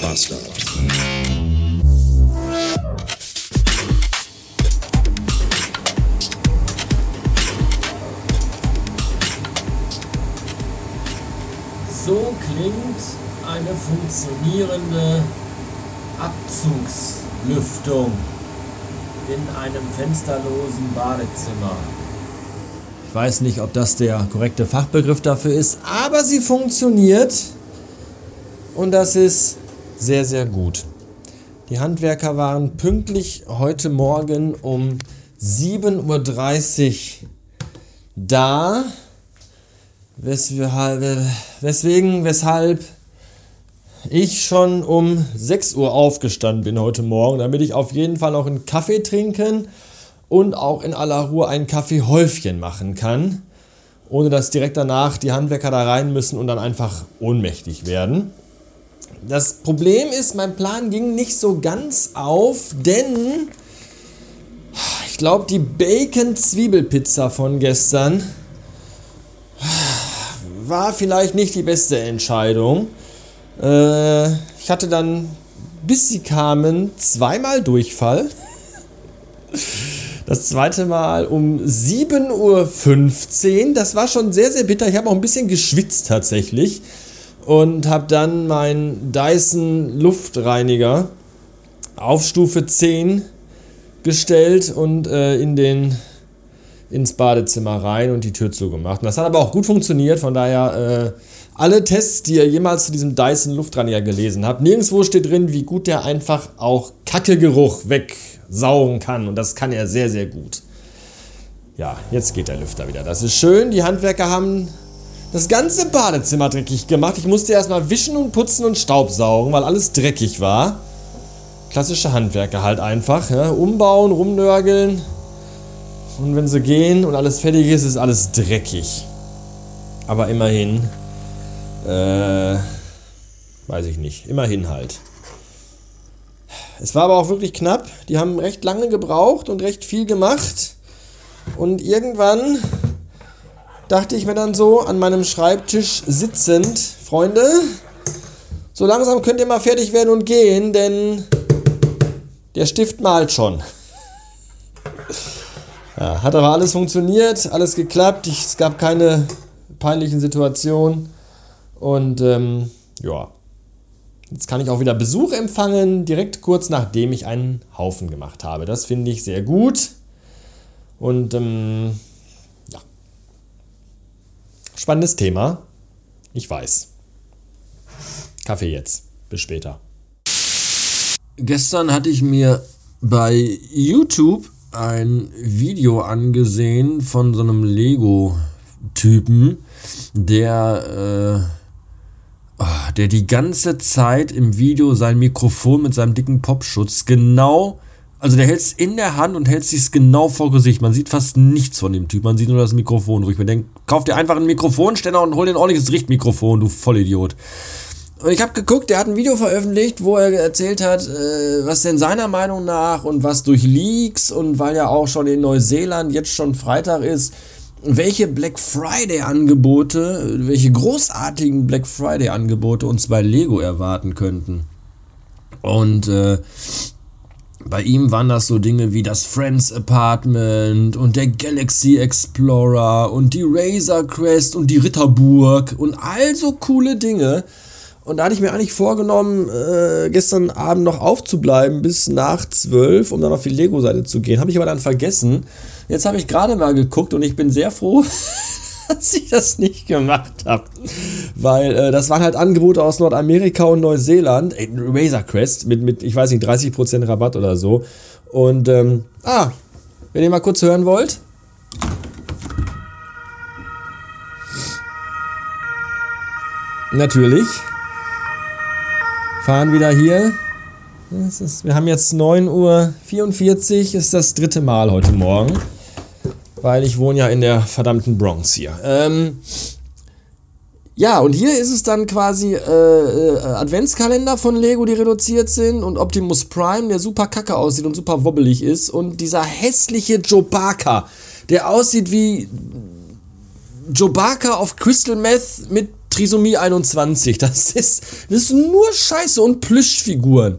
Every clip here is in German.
Bastard. So klingt eine funktionierende Abzugslüftung in einem fensterlosen Badezimmer. Ich weiß nicht, ob das der korrekte Fachbegriff dafür ist, aber sie funktioniert und das ist sehr, sehr gut. Die Handwerker waren pünktlich heute Morgen um 7.30 Uhr da, weswegen, weshalb ich schon um 6 Uhr aufgestanden bin heute Morgen, damit ich auf jeden Fall noch einen Kaffee trinken und auch in aller Ruhe ein Kaffeehäufchen machen kann, ohne dass direkt danach die Handwerker da rein müssen und dann einfach ohnmächtig werden. Das Problem ist, mein Plan ging nicht so ganz auf, denn ich glaube, die Bacon-Zwiebelpizza von gestern war vielleicht nicht die beste Entscheidung. Äh, ich hatte dann, bis sie kamen, zweimal Durchfall. Das zweite Mal um 7.15 Uhr. Das war schon sehr, sehr bitter. Ich habe auch ein bisschen geschwitzt tatsächlich. Und habe dann meinen Dyson Luftreiniger auf Stufe 10 gestellt und äh, in den, ins Badezimmer rein und die Tür zugemacht. Und das hat aber auch gut funktioniert. Von daher äh, alle Tests, die ihr jemals zu diesem Dyson Luftreiniger gelesen habt, nirgendwo steht drin, wie gut der einfach auch Kackegeruch wegsaugen kann. Und das kann er sehr, sehr gut. Ja, jetzt geht der Lüfter wieder. Das ist schön. Die Handwerker haben das ganze Badezimmer dreckig gemacht. Ich musste erstmal wischen und putzen und Staubsaugen, weil alles dreckig war. Klassische Handwerker halt einfach. Ja. Umbauen, rumnörgeln. Und wenn sie gehen und alles fertig ist, ist alles dreckig. Aber immerhin äh, weiß ich nicht. Immerhin halt. Es war aber auch wirklich knapp. Die haben recht lange gebraucht und recht viel gemacht. Und irgendwann dachte ich mir dann so an meinem Schreibtisch sitzend, Freunde, so langsam könnt ihr mal fertig werden und gehen, denn der Stift malt schon. Ja, hat aber alles funktioniert, alles geklappt. Ich, es gab keine peinlichen Situationen. Und ähm, ja, jetzt kann ich auch wieder Besuch empfangen, direkt kurz nachdem ich einen Haufen gemacht habe. Das finde ich sehr gut. Und ähm, spannendes Thema. Ich weiß. Kaffee jetzt. Bis später. Gestern hatte ich mir bei YouTube ein Video angesehen von so einem Lego-Typen, der äh, Ah, der die ganze Zeit im Video sein Mikrofon mit seinem dicken Popschutz genau, also der hält es in der Hand und hält sich genau vor Gesicht. Man sieht fast nichts von dem Typ, man sieht nur das Mikrofon, wo ich mir denke, kauf dir einfach einen Mikrofonständer und hol dir ein ordentliches Richtmikrofon, du Vollidiot. Und ich habe geguckt, der hat ein Video veröffentlicht, wo er erzählt hat, äh, was denn seiner Meinung nach und was durch Leaks und weil ja auch schon in Neuseeland jetzt schon Freitag ist, welche Black Friday-Angebote, welche großartigen Black Friday-Angebote uns bei Lego erwarten könnten. Und äh, bei ihm waren das so Dinge wie das Friends Apartment und der Galaxy Explorer und die Razor Crest und die Ritterburg und all so coole Dinge. Und da hatte ich mir eigentlich vorgenommen, äh, gestern Abend noch aufzubleiben bis nach 12, um dann auf die Lego-Seite zu gehen. Habe ich aber dann vergessen. Jetzt habe ich gerade mal geguckt und ich bin sehr froh, dass ich das nicht gemacht habe. Weil äh, das waren halt Angebote aus Nordamerika und Neuseeland. Ey, Razor Crest mit, mit, ich weiß nicht, 30% Rabatt oder so. Und, ähm, ah, wenn ihr mal kurz hören wollt. Natürlich. Fahren wieder hier. Ist, wir haben jetzt 9.44 Uhr, ist das dritte Mal heute Morgen weil ich wohne ja in der verdammten Bronx hier. Ähm, ja, und hier ist es dann quasi äh, äh, Adventskalender von Lego, die reduziert sind und Optimus Prime, der super kacke aussieht und super wobbelig ist und dieser hässliche Chewbacca, der aussieht wie Chewbacca auf Crystal Meth mit Trisomie 21. Das ist, das ist nur Scheiße und Plüschfiguren.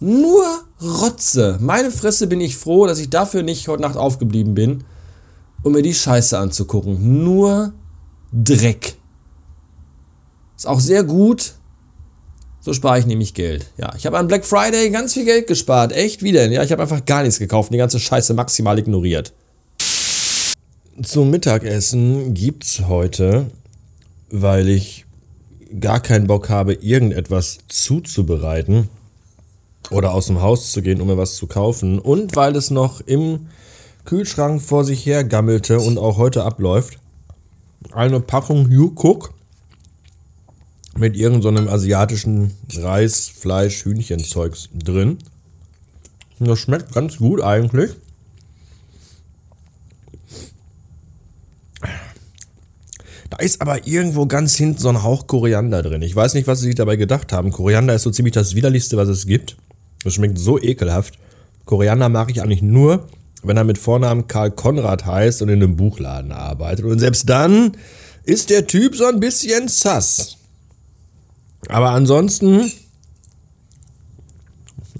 Nur Rotze. Meine Fresse bin ich froh, dass ich dafür nicht heute Nacht aufgeblieben bin, um mir die Scheiße anzugucken. Nur Dreck. Ist auch sehr gut. So spare ich nämlich Geld. Ja, ich habe an Black Friday ganz viel Geld gespart. Echt? Wie denn? Ja, ich habe einfach gar nichts gekauft und die ganze Scheiße maximal ignoriert. Zum Mittagessen gibt's heute, weil ich gar keinen Bock habe, irgendetwas zuzubereiten oder aus dem Haus zu gehen, um mir was zu kaufen und weil es noch im Kühlschrank vor sich her gammelte und auch heute abläuft, eine Packung Cook mit irgendeinem so asiatischen Reis, Fleisch, Hühnchenzeugs drin. Das schmeckt ganz gut eigentlich. Da ist aber irgendwo ganz hinten so ein Hauch Koriander drin. Ich weiß nicht, was sie sich dabei gedacht haben. Koriander ist so ziemlich das widerlichste, was es gibt. Das schmeckt so ekelhaft. Koriander mag ich eigentlich nur, wenn er mit Vornamen Karl Konrad heißt und in einem Buchladen arbeitet. Und selbst dann ist der Typ so ein bisschen sass. Aber ansonsten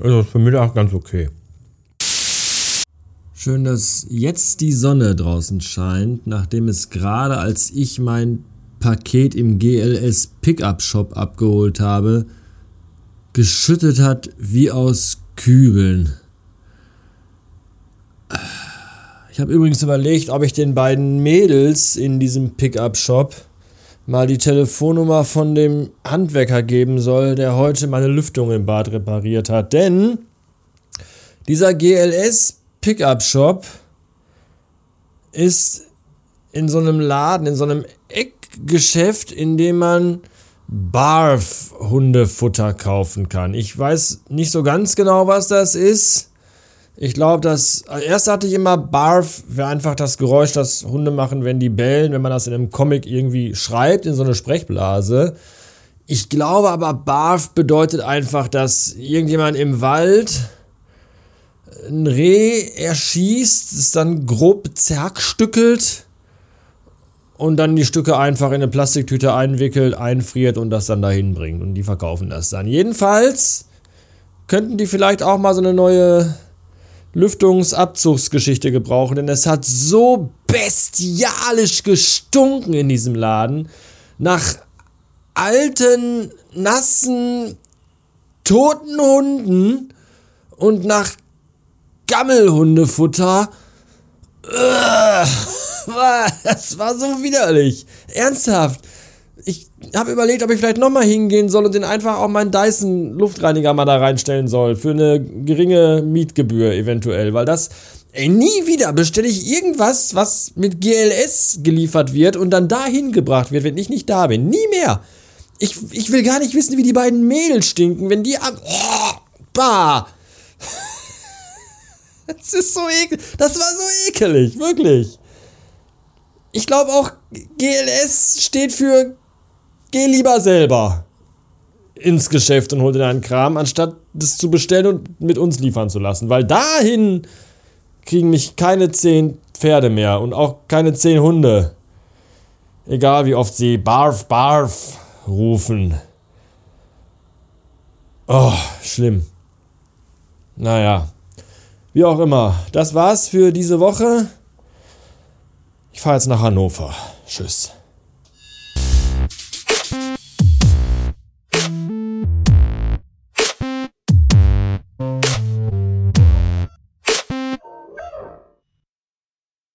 also für Mittag ganz okay. Schön, dass jetzt die Sonne draußen scheint, nachdem es gerade als ich mein Paket im GLS Pickup Shop abgeholt habe, geschüttet hat wie aus Kübeln. Ich habe übrigens überlegt, ob ich den beiden Mädels in diesem Pickup Shop mal die Telefonnummer von dem Handwerker geben soll, der heute meine Lüftung im Bad repariert hat. Denn dieser GLS Pickup Shop ist in so einem Laden, in so einem Eckgeschäft, in dem man Barf Hundefutter kaufen kann. Ich weiß nicht so ganz genau, was das ist. Ich glaube, dass erst hatte ich immer Barf, wäre einfach das Geräusch, das Hunde machen, wenn die bellen, wenn man das in einem Comic irgendwie schreibt, in so eine Sprechblase. Ich glaube aber, Barf bedeutet einfach, dass irgendjemand im Wald ein Reh erschießt, es dann grob zerstückelt und dann die Stücke einfach in eine Plastiktüte einwickelt, einfriert und das dann dahin bringt. Und die verkaufen das dann. Jedenfalls könnten die vielleicht auch mal so eine neue Lüftungsabzugsgeschichte gebrauchen, denn es hat so bestialisch gestunken in diesem Laden. Nach alten, nassen, toten Hunden und nach Gammelhundefutter. Das war so widerlich. Ernsthaft. Ich habe überlegt, ob ich vielleicht nochmal hingehen soll und den einfach auch meinen Dyson Luftreiniger mal da reinstellen soll. Für eine geringe Mietgebühr eventuell. Weil das, ey, nie wieder bestelle ich irgendwas, was mit GLS geliefert wird und dann dahin gebracht wird, wenn ich nicht da bin. Nie mehr. Ich, ich will gar nicht wissen, wie die beiden Mädels stinken, wenn die am. Oh, bah! Das ist so ekelig. Das war so ekelig, wirklich. Ich glaube auch, GLS steht für Geh lieber selber ins Geschäft und hol dir deinen Kram, anstatt das zu bestellen und mit uns liefern zu lassen. Weil dahin kriegen mich keine zehn Pferde mehr und auch keine zehn Hunde. Egal wie oft sie Barf, Barf rufen. Oh, schlimm. Naja. Wie auch immer. Das war's für diese Woche. Ich fahre jetzt nach Hannover. Tschüss.